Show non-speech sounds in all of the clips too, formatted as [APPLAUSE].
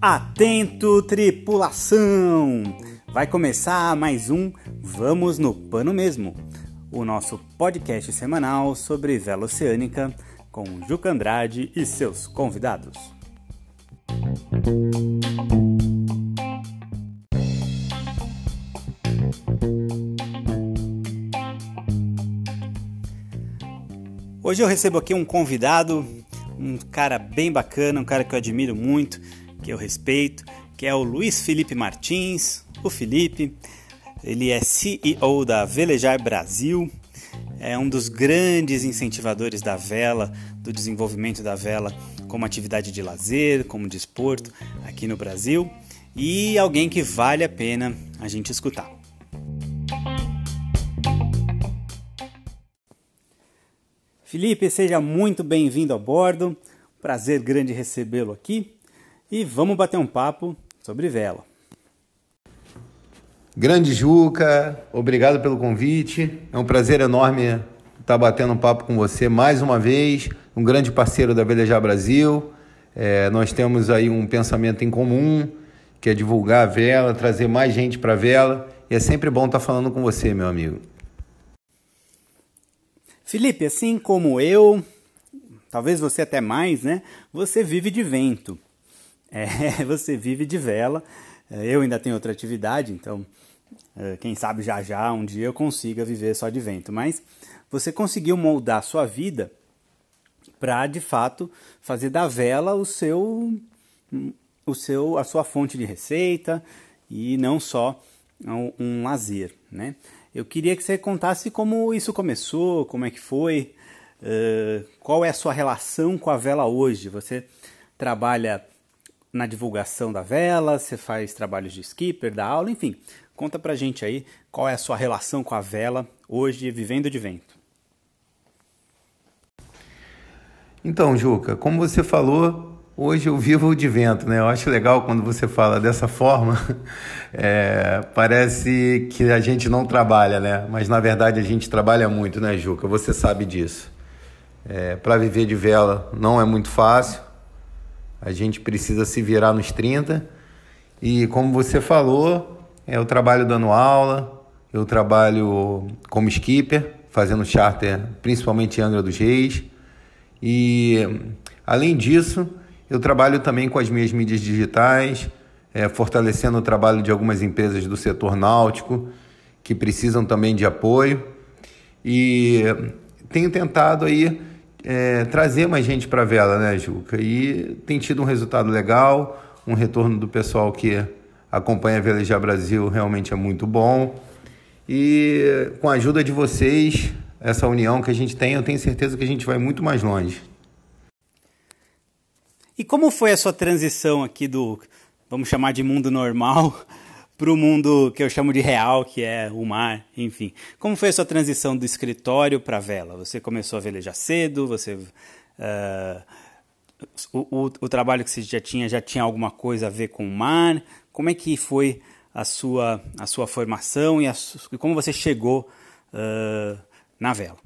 Atento, tripulação! Vai começar mais um Vamos no Pano Mesmo, o nosso podcast semanal sobre vela oceânica com Juca Andrade e seus convidados. Hoje eu recebo aqui um convidado, um cara bem bacana, um cara que eu admiro muito, que eu respeito, que é o Luiz Felipe Martins. O Felipe, ele é CEO da Velejar Brasil, é um dos grandes incentivadores da vela, do desenvolvimento da vela como atividade de lazer, como desporto aqui no Brasil e alguém que vale a pena a gente escutar. Felipe, seja muito bem-vindo a bordo. Prazer grande recebê-lo aqui e vamos bater um papo sobre vela. Grande Juca, obrigado pelo convite. É um prazer enorme estar batendo um papo com você mais uma vez, um grande parceiro da Velejar Brasil. É, nós temos aí um pensamento em comum, que é divulgar a vela, trazer mais gente para a vela. E é sempre bom estar falando com você, meu amigo. Felipe, assim como eu, talvez você até mais, né? Você vive de vento. É, [LAUGHS] você vive de vela. É, eu ainda tenho outra atividade, então é, quem sabe já já um dia eu consiga viver só de vento. Mas você conseguiu moldar a sua vida para de fato fazer da vela o seu, o seu, a sua fonte de receita e não só um, um lazer, né? Eu queria que você contasse como isso começou, como é que foi, uh, qual é a sua relação com a vela hoje. Você trabalha na divulgação da vela, você faz trabalhos de skipper, da aula, enfim. Conta pra gente aí qual é a sua relação com a vela hoje, vivendo de vento. Então, Juca, como você falou, Hoje eu vivo de vento, né? Eu acho legal quando você fala dessa forma. [LAUGHS] É, parece que a gente não trabalha, né? Mas na verdade a gente trabalha muito, né, Juca? Você sabe disso. É, Para viver de vela não é muito fácil. A gente precisa se virar nos 30. E como você falou, é, eu trabalho dando aula, eu trabalho como skipper, fazendo charter, principalmente em Angra dos Reis. E além disso, eu trabalho também com as minhas mídias digitais, é, fortalecendo o trabalho de algumas empresas do setor náutico que precisam também de apoio e tenho tentado aí é, trazer mais gente para a vela, né, Juca? E tem tido um resultado legal, um retorno do pessoal que acompanha a Velejar Brasil realmente é muito bom. E com a ajuda de vocês, essa união que a gente tem, eu tenho certeza que a gente vai muito mais longe. E como foi a sua transição aqui do, vamos chamar de mundo normal, [LAUGHS] para o mundo que eu chamo de real, que é o mar, enfim. Como foi a sua transição do escritório para a vela? Você começou a velejar cedo? Você uh, o, o, o, trabalho que você já tinha já tinha alguma coisa a ver com o mar? Como é que foi a sua a sua formação e, a, e como você chegou uh, na vela?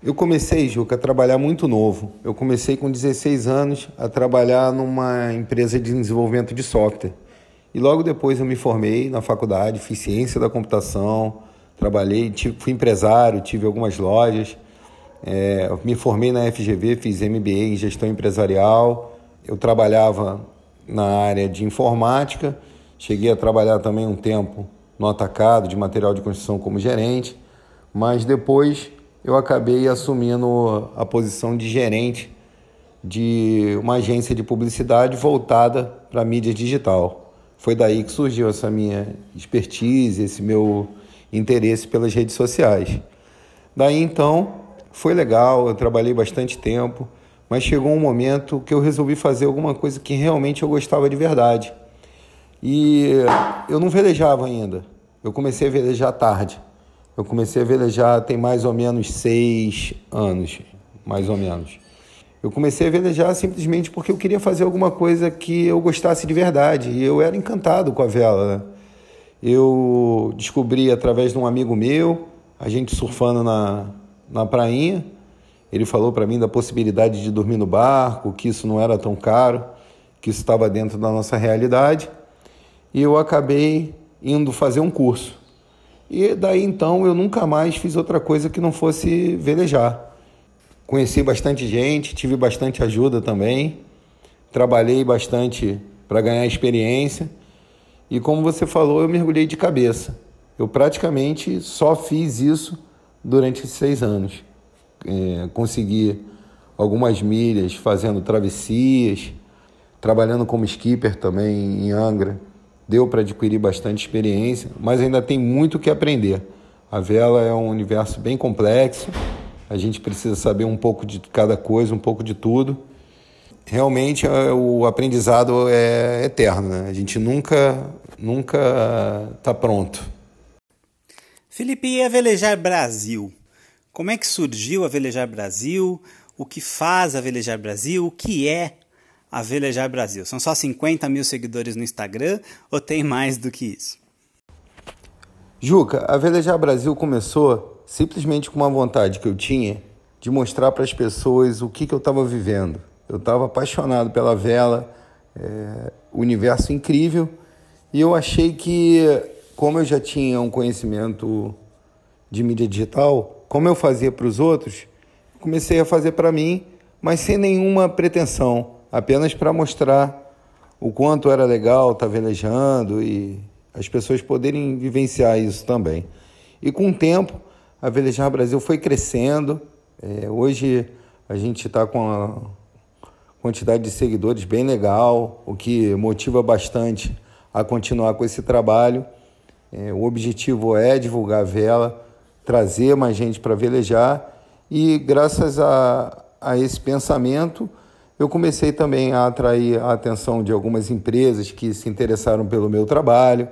Eu comecei, Juca, a trabalhar muito novo. Eu comecei com 16 anos a trabalhar numa empresa de desenvolvimento de software. E logo depois eu me formei na faculdade, fiz ciência da computação, trabalhei, tive, fui empresário, tive algumas lojas. É, me formei na FGV, fiz MBA em gestão empresarial. Eu trabalhava na área de informática, cheguei a trabalhar também um tempo no atacado de material de construção como gerente, mas depois eu acabei assumindo a posição de gerente de uma agência de publicidade voltada para mídia digital. Foi daí que surgiu essa minha expertise, esse meu interesse pelas redes sociais. Daí então foi legal, eu trabalhei bastante tempo, mas chegou um momento que eu resolvi fazer alguma coisa que realmente eu gostava de verdade. E eu não velejava ainda. Eu comecei a velejar tarde. Eu comecei a velejar tem mais ou menos seis anos, mais ou menos. Eu comecei a velejar simplesmente porque eu queria fazer alguma coisa que eu gostasse de verdade. E eu era encantado com a vela. Né? Eu descobri através de um amigo meu, a gente surfando na, na prainha, Ele falou para mim da possibilidade de dormir no barco, que isso não era tão caro, que isso estava dentro da nossa realidade. E eu acabei indo fazer um curso. E daí então eu nunca mais fiz outra coisa que não fosse velejar. Conheci bastante gente, tive bastante ajuda também, trabalhei bastante para ganhar experiência. E como você falou, eu mergulhei de cabeça. Eu praticamente só fiz isso durante seis anos. É, consegui algumas milhas fazendo travessias, trabalhando como skipper também em Angra. Deu para adquirir bastante experiência, mas ainda tem muito que aprender. A vela é um universo bem complexo, a gente precisa saber um pouco de cada coisa, um pouco de tudo. Realmente é, o aprendizado é eterno, né? a gente nunca nunca está pronto. Felipe, e a Velejar Brasil? Como é que surgiu a Velejar Brasil? O que faz a Velejar Brasil? O que é a Velejar Brasil? São só 50 mil seguidores no Instagram ou tem mais do que isso? Juca, a Velejar Brasil começou simplesmente com uma vontade que eu tinha de mostrar para as pessoas o que, que eu estava vivendo. Eu estava apaixonado pela vela, é, universo incrível, e eu achei que, como eu já tinha um conhecimento de mídia digital, como eu fazia para os outros, comecei a fazer para mim, mas sem nenhuma pretensão, apenas para mostrar o quanto era legal estar tá velejando e as pessoas poderem vivenciar isso também. E com o tempo, a Velejar Brasil foi crescendo. É, hoje a gente está com uma quantidade de seguidores bem legal, o que motiva bastante a continuar com esse trabalho. É, o objetivo é divulgar a vela, trazer mais gente para velejar e graças a, a esse pensamento eu comecei também a atrair a atenção de algumas empresas que se interessaram pelo meu trabalho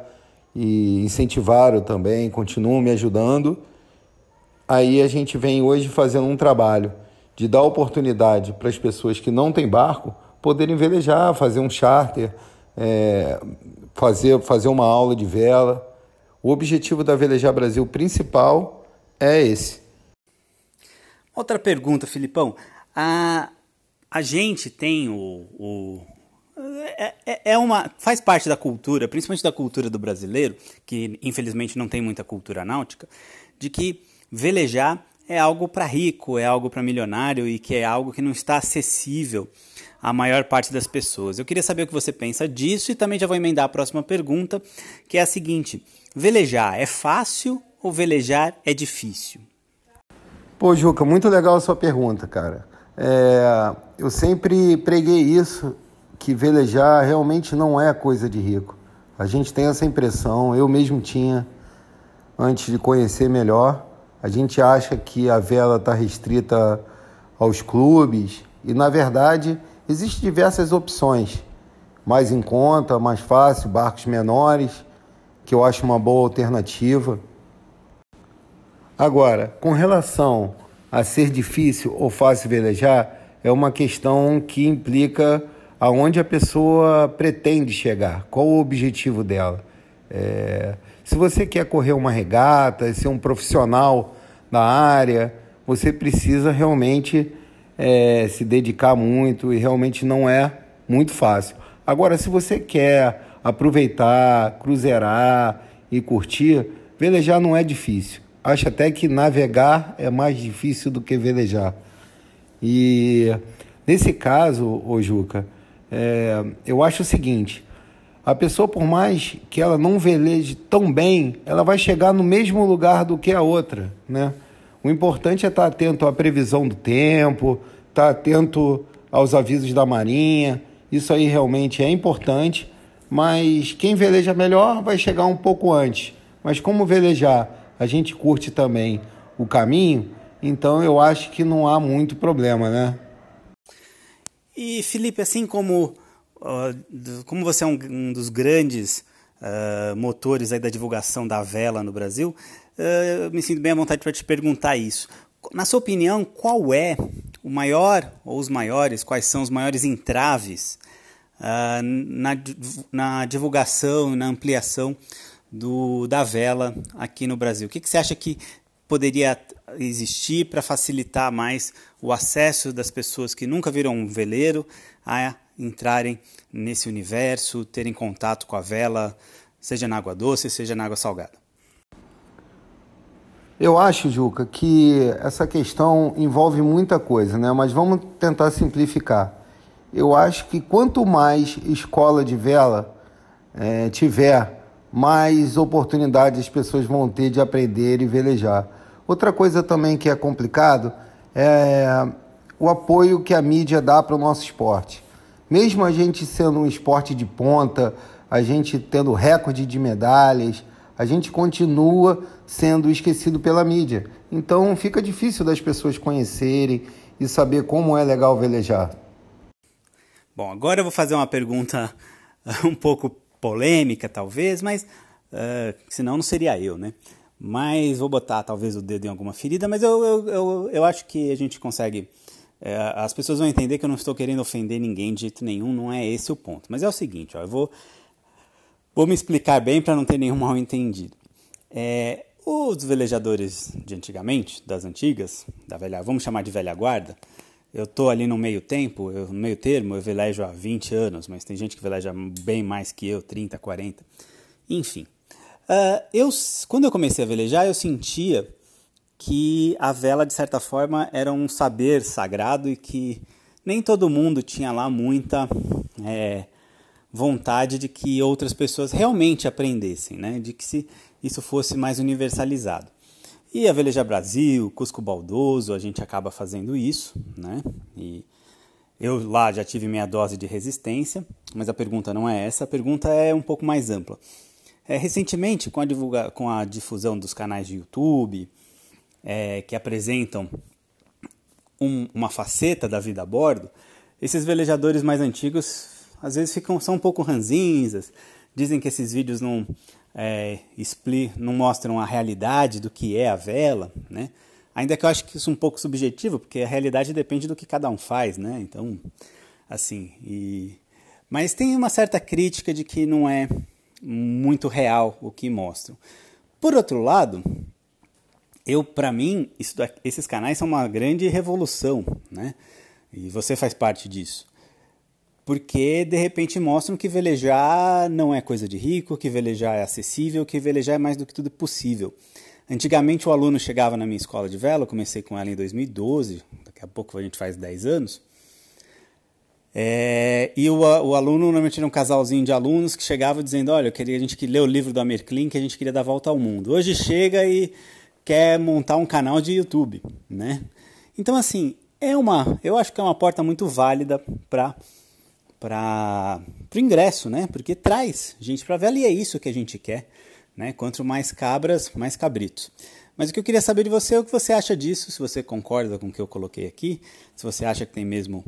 e incentivaram também, continuam me ajudando. Aí a gente vem hoje fazendo um trabalho de dar oportunidade para as pessoas que não têm barco poderem velejar, fazer um charter, é, fazer, fazer uma aula de vela. O objetivo da Velejar Brasil principal é esse. Outra pergunta, Filipão. A, a gente tem o, o é, é, é, uma faz parte da cultura, principalmente da cultura do brasileiro, que infelizmente não tem muita cultura náutica, de que velejar é algo para rico, é algo para milionário e que é algo que não está acessível à maior parte das pessoas. Eu queria saber o que você pensa disso e também já vou emendar a próxima pergunta, que é a seguinte: velejar é fácil ou velejar é difícil? Pô, Juca, muito legal a sua pergunta, cara. É, eu sempre preguei isso, que velejar realmente não é coisa de rico. A gente tem essa impressão, eu mesmo tinha, antes de conhecer melhor. A gente acha que a vela está restrita aos clubes e, na verdade, existem diversas opções. Mais em conta, mais fácil, barcos menores, que eu acho uma boa alternativa. Agora, com relação a ser difícil ou fácil velejar, é uma questão que implica aonde a pessoa pretende chegar, qual o objetivo dela. É, se você quer correr uma regata, ser um profissional da área, você precisa realmente é, se dedicar muito e realmente não é muito fácil. Agora, se você quer aproveitar, cruzeirar e curtir, velejar não é difícil acho até que navegar é mais difícil do que velejar. E nesse caso, ô Juca, é, eu acho o seguinte: a pessoa, por mais que ela não veleje tão bem, ela vai chegar no mesmo lugar do que a outra, né? O importante é estar atento à previsão do tempo, estar atento aos avisos da marinha. Isso aí realmente é importante, mas quem veleja melhor vai chegar um pouco antes. Mas como velejar a gente curte também o caminho, então eu acho que não há muito problema, né? E Felipe, assim como, uh, como você é um, dos grandes uh, motores aí da divulgação da vela no Brasil, uh, eu me sinto bem à vontade para te perguntar isso. Na sua opinião, qual é o maior ou os maiores, quais são os maiores entraves na, na divulgação, na ampliação do, da vela aqui no Brasil. O que, que você acha que poderia existir para facilitar mais o acesso das pessoas que nunca viram um veleiro a entrarem nesse universo, terem contato com a vela, seja na água doce, seja na água salgada? Eu acho, Juca, que essa questão envolve muita coisa, né? Mas vamos tentar simplificar. Eu acho que quanto mais escola de vela é, tiver, mais oportunidades as pessoas vão ter de aprender e velejar. Outra coisa também que é complicado é o apoio que a mídia dá para o nosso esporte. Mesmo a gente sendo um esporte de ponta, a gente tendo recorde de medalhas, a gente continua sendo esquecido pela mídia. Então fica difícil das pessoas conhecerem e saber como é legal velejar. Bom, agora eu vou fazer uma pergunta [LAUGHS] um pouco polêmica, talvez, mas uh, senão não seria eu, né? Mas vou botar talvez o dedo em alguma ferida, mas eu, eu, eu, eu acho que a gente consegue. É, as pessoas vão entender que eu não estou querendo ofender ninguém de jeito nenhum, não é esse o ponto. Mas é o seguinte, ó, eu vou, vou me explicar bem para não ter nenhum mal entendido. É, os velejadores de antigamente, das antigas, da velha, vamos chamar de velha guarda, eu estou ali no meio tempo, eu, no meio termo, eu velejo há 20 anos, mas tem gente que veleja bem mais que eu, 30, 40, enfim. Uh, eu, quando eu comecei a velejar, eu sentia que a vela, de certa forma, era um saber sagrado e que nem todo mundo tinha lá muita é, vontade de que outras pessoas realmente aprendessem, né? de que se isso fosse mais universalizado. E a Veleja Brasil, Cusco Baldoso, a gente acaba fazendo isso, né? E eu lá já tive minha dose de resistência, mas a pergunta não é essa, a pergunta é um pouco mais ampla. É, recentemente, com a, divulga com a difusão dos canais de YouTube, é, que apresentam um, uma faceta da vida a bordo, esses velejadores mais antigos às vezes ficam, são um pouco ranzinzas, dizem que esses vídeos não, é, não mostram a realidade do que é a vela, né? Ainda que eu acho que isso é um pouco subjetivo, porque a realidade depende do que cada um faz, né? Então, assim, e... mas tem uma certa crítica de que não é muito real o que mostram. Por outro lado, eu para mim isso, esses canais são uma grande revolução, né? E você faz parte disso. Porque de repente mostram que velejar não é coisa de rico, que velejar é acessível, que velejar é mais do que tudo possível. Antigamente o aluno chegava na minha escola de vela, eu comecei com ela em 2012, daqui a pouco a gente faz 10 anos. É, e o, o, aluno, normalmente era um casalzinho de alunos que chegava dizendo: Olha, eu queria, a gente que leu o livro do Amir que a gente queria dar volta ao mundo. Hoje chega e quer montar um canal de YouTube, né? Então, assim, é uma, eu acho que é uma porta muito válida para para o ingresso, né? Porque traz gente para ver e é isso que a gente quer, né? Quanto mais cabras, mais cabritos. Mas o que eu queria saber de você é o que você acha disso, se você concorda com o que eu coloquei aqui, se você acha que tem mesmo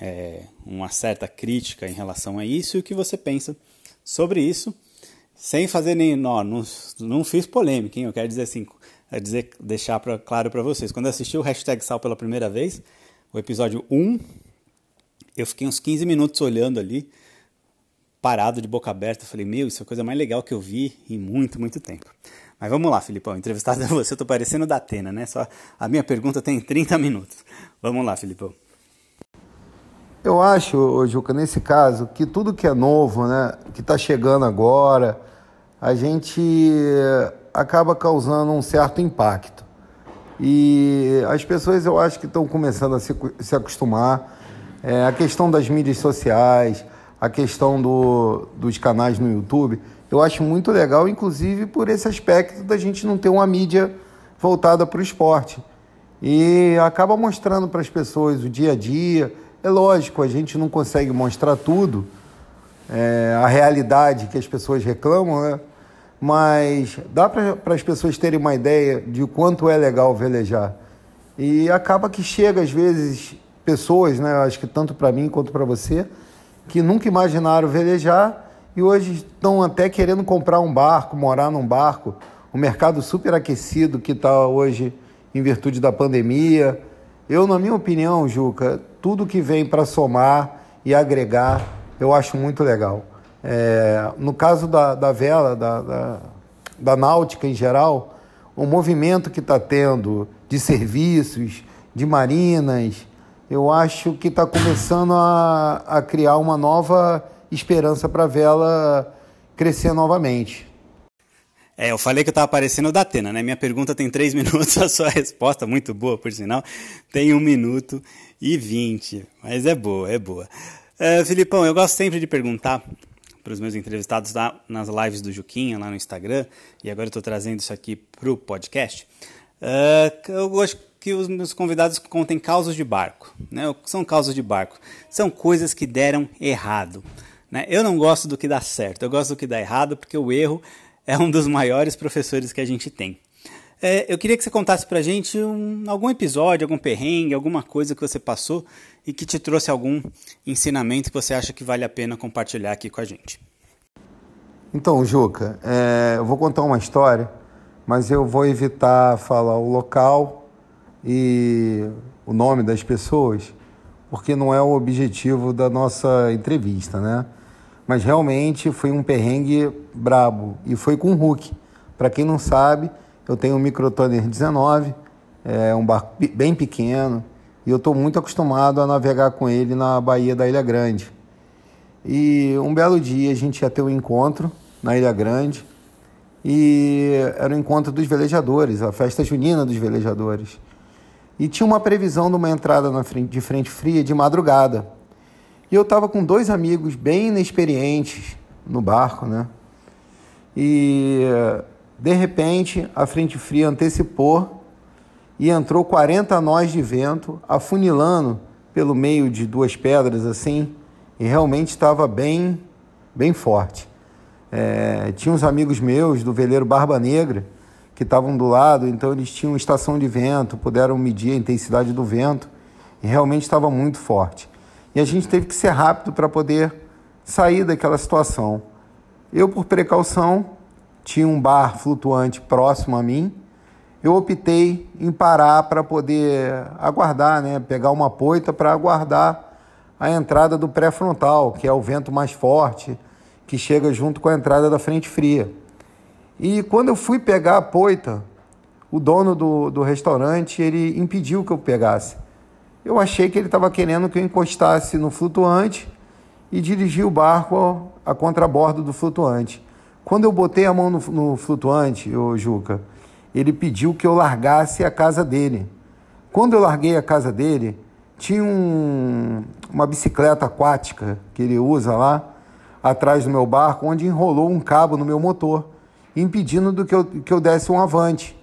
é, uma certa crítica em relação a isso e o que você pensa sobre isso, sem fazer nem. Não, não, fiz polêmica, hein? Eu quero dizer assim, dizer, deixar pra, claro para vocês. Quando eu assisti o hashtag Sal pela primeira vez, o episódio 1, eu fiquei uns 15 minutos olhando ali, parado de boca aberta. Falei, meu, isso é a coisa mais legal que eu vi em muito, muito tempo. Mas vamos lá, Filipão, entrevistado é [LAUGHS] você, eu tô parecendo da Atena, né? Só a minha pergunta tem 30 minutos. Vamos lá, Filipão. Eu acho, Juca, nesse caso, que tudo que é novo, né, que está chegando agora, a gente acaba causando um certo impacto. E as pessoas, eu acho que estão começando a se, se acostumar. É, a questão das mídias sociais, a questão do, dos canais no YouTube, eu acho muito legal, inclusive por esse aspecto da gente não ter uma mídia voltada para o esporte. E acaba mostrando para as pessoas o dia a dia, é lógico, a gente não consegue mostrar tudo, é, a realidade que as pessoas reclamam, né? mas dá para as pessoas terem uma ideia de quanto é legal velejar. E acaba que chega, às vezes, pessoas, né, acho que tanto para mim quanto para você, que nunca imaginaram velejar e hoje estão até querendo comprar um barco, morar num barco. O mercado super aquecido que está hoje em virtude da pandemia. Eu, na minha opinião, Juca, tudo que vem para somar e agregar, eu acho muito legal. É, no caso da, da vela, da, da, da náutica em geral, o movimento que está tendo de serviços, de marinas. Eu acho que está começando a, a criar uma nova esperança para a vela crescer novamente. É, eu falei que eu estava aparecendo da Atena, né? Minha pergunta tem três [LAUGHS] minutos, a sua resposta, muito boa, por sinal, tem um minuto e vinte. Mas é boa, é boa. Uh, Filipão, eu gosto sempre de perguntar para os meus entrevistados lá nas lives do Juquinha, lá no Instagram, e agora eu estou trazendo isso aqui para o podcast. Uh, eu gosto que os meus convidados contem causas de barco. Né? O que são causas de barco? São coisas que deram errado. Né? Eu não gosto do que dá certo, eu gosto do que dá errado, porque o erro é um dos maiores professores que a gente tem. É, eu queria que você contasse pra gente um, algum episódio, algum perrengue, alguma coisa que você passou e que te trouxe algum ensinamento que você acha que vale a pena compartilhar aqui com a gente. Então, Juca, é, eu vou contar uma história, mas eu vou evitar falar o local e o nome das pessoas, porque não é o objetivo da nossa entrevista, né? Mas realmente foi um perrengue brabo e foi com o Hulk. Para quem não sabe, eu tenho um Microtoner 19, é um barco bem pequeno, e eu estou muito acostumado a navegar com ele na Baía da Ilha Grande. E um belo dia a gente ia ter um encontro na Ilha Grande, e era o encontro dos velejadores, a festa junina dos velejadores. E tinha uma previsão de uma entrada frente, de frente fria de madrugada. E eu estava com dois amigos bem inexperientes no barco, né? E de repente, a frente fria antecipou e entrou 40 nós de vento, afunilando pelo meio de duas pedras assim, e realmente estava bem, bem forte. É, tinha uns amigos meus do veleiro Barba Negra que estavam do lado, então eles tinham estação de vento, puderam medir a intensidade do vento e realmente estava muito forte. E a gente teve que ser rápido para poder sair daquela situação. Eu, por precaução, tinha um bar flutuante próximo a mim. Eu optei em parar para poder aguardar, né? pegar uma poita para aguardar a entrada do pré-frontal, que é o vento mais forte, que chega junto com a entrada da frente fria. E quando eu fui pegar a poita, o dono do, do restaurante ele impediu que eu pegasse. Eu achei que ele estava querendo que eu encostasse no flutuante e dirigir o barco a contrabordo do flutuante. Quando eu botei a mão no, no flutuante, o Juca, ele pediu que eu largasse a casa dele. Quando eu larguei a casa dele, tinha um, uma bicicleta aquática que ele usa lá atrás do meu barco, onde enrolou um cabo no meu motor, impedindo do que eu, que eu desse um avante.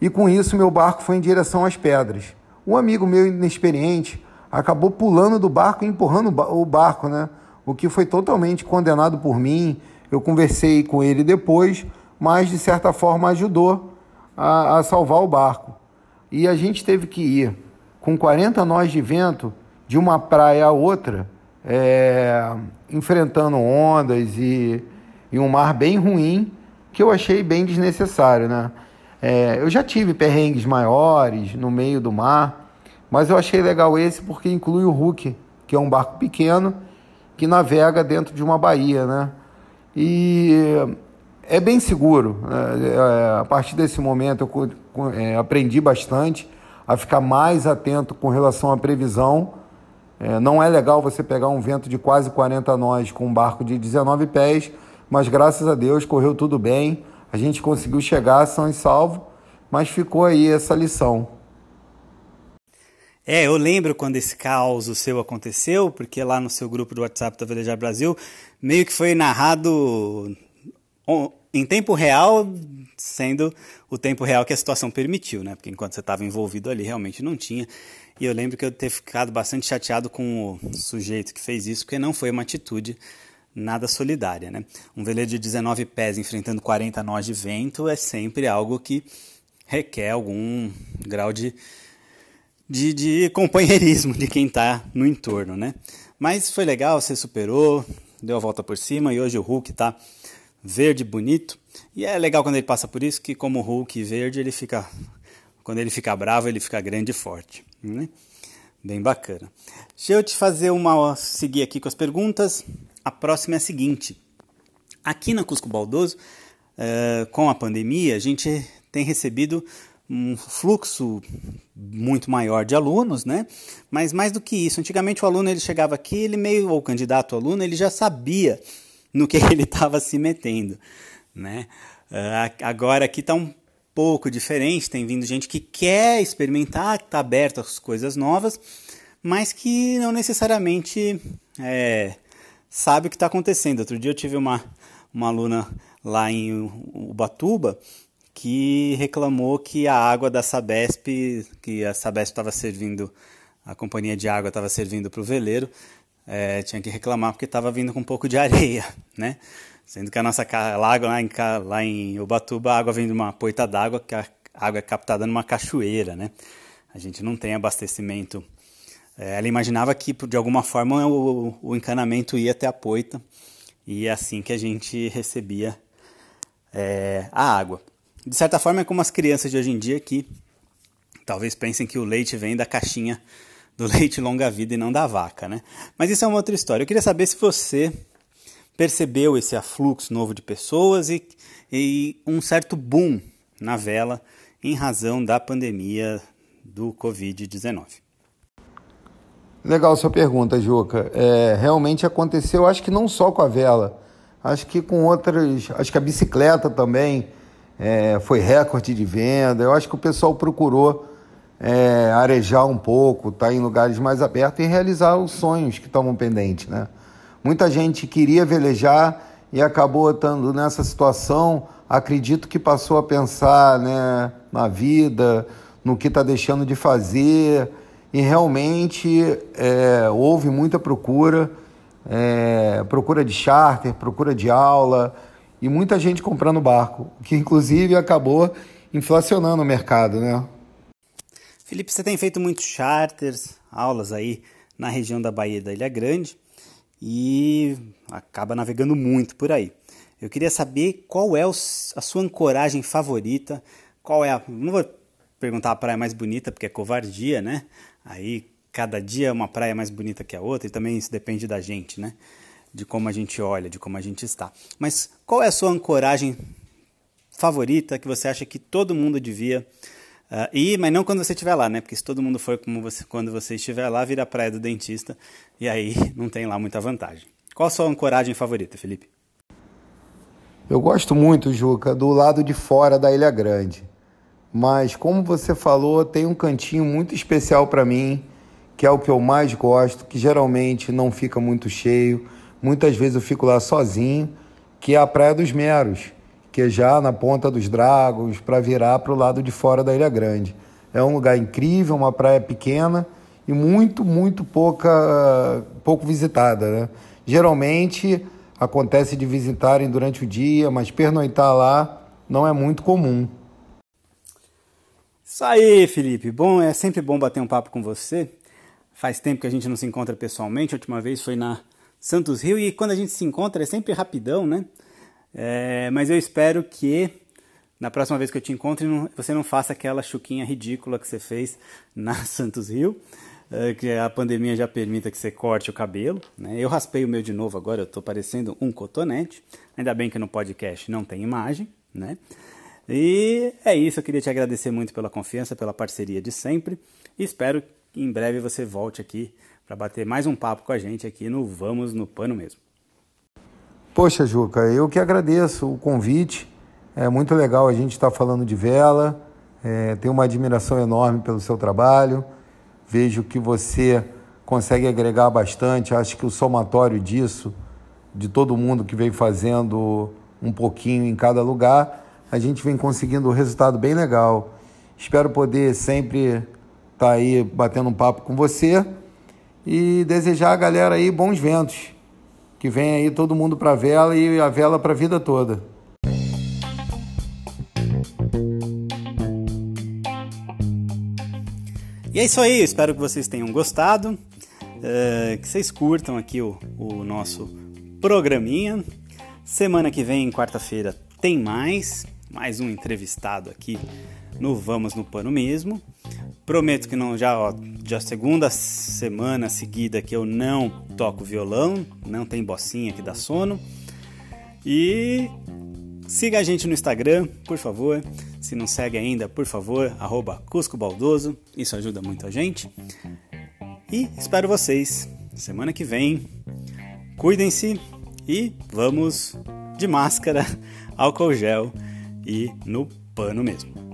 E com isso, meu barco foi em direção às pedras. Um amigo meu inexperiente acabou pulando do barco e empurrando o barco, né? O que foi totalmente condenado por mim eu conversei com ele depois, mas de certa forma ajudou a, a salvar o barco. E a gente teve que ir com 40 nós de vento de uma praia a outra, é, enfrentando ondas e, e, um mar bem ruim, que eu achei bem desnecessário, né? É, eu já tive perrengues maiores no meio do mar, mas eu achei legal esse porque inclui o Hulk, que é um barco pequeno que navega dentro de uma baía, né? E é bem seguro. Né? É, a partir desse momento eu é, aprendi bastante a ficar mais atento com relação à previsão. É, não é legal você pegar um vento de quase 40 nós com um barco de 19 pés, mas graças a Deus correu tudo bem. A gente conseguiu chegar são e salvo, mas ficou aí essa lição. É, eu lembro quando esse caos seu aconteceu, porque lá no seu grupo do WhatsApp da Velejar Brasil, meio que foi narrado em tempo real, sendo o tempo real que a situação permitiu, né? Porque enquanto você estava envolvido ali, realmente não tinha. E eu lembro que eu ter ficado bastante chateado com o sujeito que fez isso, porque não foi uma atitude nada solidária, né? Um veleiro de 19 pés enfrentando 40 nós de vento é sempre algo que requer algum grau de de, de companheirismo de quem está no entorno, né? Mas foi legal, você superou, deu a volta por cima e hoje o Hulk está verde bonito. E é legal quando ele passa por isso, que como Hulk verde, ele fica. Quando ele fica bravo, ele fica grande e forte. Né? Bem bacana. Deixa eu te fazer uma. seguir aqui com as perguntas. A próxima é a seguinte. Aqui na Cusco Baldoso, uh, com a pandemia, a gente tem recebido um fluxo muito maior de alunos, né? Mas mais do que isso, antigamente o aluno ele chegava aqui, ele meio ou o candidato aluno, ele já sabia no que ele estava se metendo, né? Uh, agora aqui está um pouco diferente, tem vindo gente que quer experimentar, está aberto às coisas novas, mas que não necessariamente é, sabe o que está acontecendo. Outro dia eu tive uma, uma aluna lá em Ubatuba que reclamou que a água da Sabesp, que a Sabesp estava servindo, a companhia de água estava servindo para o veleiro, é, tinha que reclamar porque estava vindo com um pouco de [LAUGHS] areia, né? Sendo que a nossa água lá em, lá em Ubatuba, a água vem de uma poita d'água, que a água é captada numa cachoeira, né? A gente não tem abastecimento. É, ela imaginava que, de alguma forma, o, o encanamento ia até a poita e é assim que a gente recebia é, a água. De certa forma, é como as crianças de hoje em dia que talvez pensem que o leite vem da caixinha do [LAUGHS] leite longa-vida e não da vaca, né? Mas isso é uma outra história. Eu queria saber se você percebeu esse afluxo novo de pessoas e, e um certo boom na vela em razão da pandemia do Covid-19. Legal sua pergunta, Juca. É, realmente aconteceu, acho que não só com a vela, acho que com outras, acho que a bicicleta também é, foi recorde de venda. Eu acho que o pessoal procurou é, arejar um pouco, estar tá em lugares mais abertos e realizar os sonhos que estavam pendentes, né? Muita gente queria velejar e acabou estando nessa situação. Acredito que passou a pensar né, na vida, no que está deixando de fazer e realmente é, houve muita procura, é, procura de charter, procura de aula e muita gente comprando barco, que inclusive acabou inflacionando o mercado, né? Felipe, você tem feito muitos charters, aulas aí na região da Baía da Ilha Grande e acaba navegando muito por aí. Eu queria saber qual é a sua ancoragem favorita, qual é a. Não vou perguntar a praia mais bonita, porque é covardia, né? Aí cada dia uma praia mais bonita que a outra, e também isso depende da gente, né? de como a gente olha, de como a gente está. Mas qual é a sua ancoragem favorita que você acha que todo mundo devia uh, ir, mas não quando você estiver lá, né? Porque se todo mundo for como você, quando você estiver lá, vira a praia do dentista e aí [LAUGHS] não tem lá muita vantagem. Qual a sua ancoragem favorita, Felipe? Eu gosto muito, Juca, do lado de fora da Ilha Grande. Mas como você falou, tem um cantinho muito especial para mim, que é o que eu mais gosto, que geralmente não fica muito cheio Muitas vezes eu fico lá sozinho, que é a Praia dos Meros, que é já na ponta dos Dragos, para virar para o lado de fora da Ilha Grande. É um lugar incrível, uma praia pequena e muito, muito pouca, pouco visitada. Né? Geralmente acontece de visitarem durante o dia, mas pernoitar lá não é muito comum. Isso aí, Felipe. Bom, é sempre bom bater um papo com você. Faz tempo que a gente não se encontra pessoalmente. A última vez foi na Santos Rio e quando a gente se encontra é sempre rapidão, né? É, mas eu espero que na próxima vez que eu te encontre você não faça aquela chuquinha ridícula que você fez na [LAUGHS] Santos Rio, é, que a pandemia já permita que você corte o cabelo. Né? Eu raspei o meu de novo agora, eu estou parecendo um cotonete. Ainda bem que no podcast não tem imagem, né? E é isso, eu queria te agradecer muito pela confiança, pela parceria de sempre. E espero que em breve você volte aqui para bater mais um papo com a gente aqui no Vamos no Pano mesmo. Poxa, Juca, eu que agradeço o convite. É muito legal a gente estar tá falando de vela. É, tenho uma admiração enorme pelo seu trabalho. Vejo que você consegue agregar bastante. Acho que o somatório disso, de todo mundo que vem fazendo um pouquinho em cada lugar, a gente vem conseguindo um resultado bem legal. Espero poder sempre estar tá aí batendo um papo com você e desejar a galera aí bons ventos. Que venha aí todo mundo para vela e a vela para a vida toda. E é isso aí, espero que vocês tenham gostado, uh, que vocês curtam aqui o, o nosso programinha. Semana que vem, quarta-feira, tem mais, mais um entrevistado aqui no Vamos no Pano mesmo. Prometo que não já ó, já segunda semana seguida que eu não toco violão, não tem bocinha que dá sono. E Siga a gente no Instagram, por favor. Se não segue ainda, por favor, arroba Cusco Baldoso. Isso ajuda muito a gente. E espero vocês semana que vem. Cuidem-se e vamos de máscara, [LAUGHS] álcool gel e no pano mesmo.